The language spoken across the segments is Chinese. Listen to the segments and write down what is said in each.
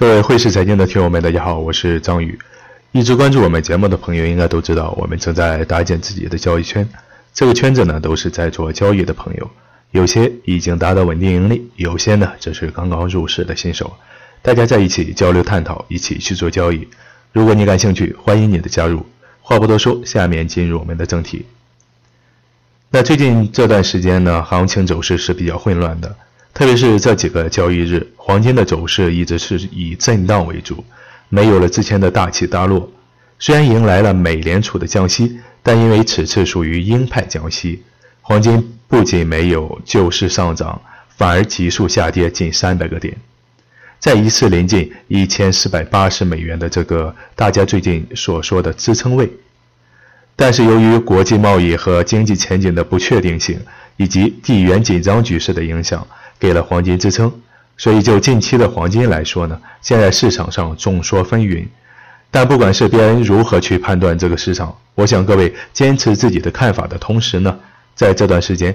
各位汇市财经的听友们，大家好，我是张宇。一直关注我们节目的朋友应该都知道，我们正在搭建自己的交易圈。这个圈子呢，都是在做交易的朋友，有些已经达到稳定盈利，有些呢则是刚刚入市的新手。大家在一起交流探讨，一起去做交易。如果你感兴趣，欢迎你的加入。话不多说，下面进入我们的正题。那最近这段时间呢，行情走势是比较混乱的。特别是这几个交易日，黄金的走势一直是以震荡为主，没有了之前的大起大落。虽然迎来了美联储的降息，但因为此次属于鹰派降息，黄金不仅没有就势上涨，反而急速下跌近三百个点，在一次临近一千四百八十美元的这个大家最近所说的支撑位。但是由于国际贸易和经济前景的不确定性，以及地缘紧张局势的影响。给了黄金支撑，所以就近期的黄金来说呢，现在市场上众说纷纭。但不管是别人如何去判断这个市场，我想各位坚持自己的看法的同时呢，在这段时间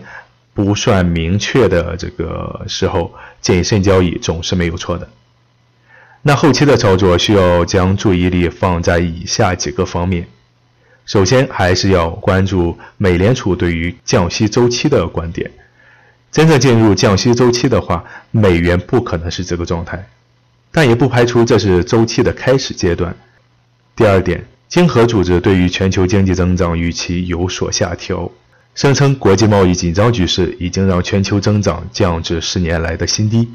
不算明确的这个时候，谨慎交易总是没有错的。那后期的操作需要将注意力放在以下几个方面，首先还是要关注美联储对于降息周期的观点。真正进入降息周期的话，美元不可能是这个状态，但也不排除这是周期的开始阶段。第二点，经合组织对于全球经济增长预期有所下调，声称国际贸易紧张局势已经让全球增长降至十年来的新低。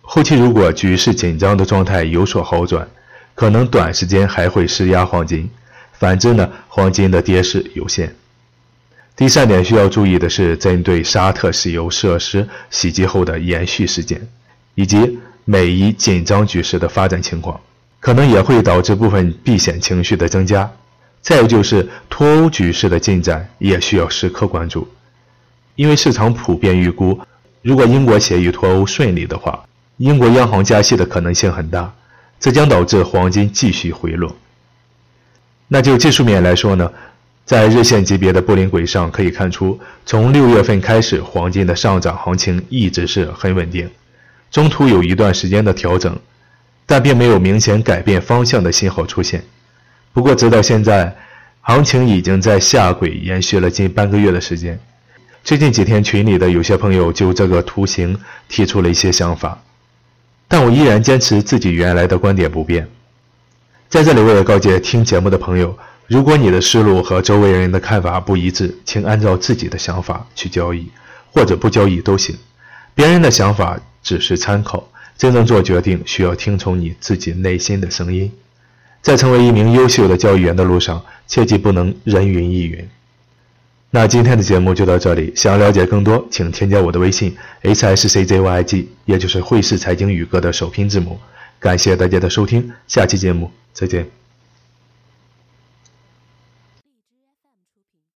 后期如果局势紧张的状态有所好转，可能短时间还会施压黄金；反之呢，黄金的跌势有限。第三点需要注意的是，针对沙特石油设施袭击后的延续事件，以及美伊紧张局势的发展情况，可能也会导致部分避险情绪的增加。再有就是脱欧局势的进展也需要时刻关注，因为市场普遍预估，如果英国协议脱欧顺利的话，英国央行加息的可能性很大，这将导致黄金继续回落。那就技术面来说呢？在日线级别的布林轨上可以看出，从六月份开始，黄金的上涨行情一直是很稳定，中途有一段时间的调整，但并没有明显改变方向的信号出现。不过，直到现在，行情已经在下轨延续了近半个月的时间。最近几天，群里的有些朋友就这个图形提出了一些想法，但我依然坚持自己原来的观点不变。在这里，我也告诫听节目的朋友。如果你的思路和周围人的看法不一致，请按照自己的想法去交易，或者不交易都行。别人的想法只是参考，真正做决定需要听从你自己内心的声音。在成为一名优秀的交易员的路上，切记不能人云亦云。那今天的节目就到这里，想了解更多，请添加我的微信 h s c z y g，也就是汇市财经宇哥的首拼字母。感谢大家的收听，下期节目再见。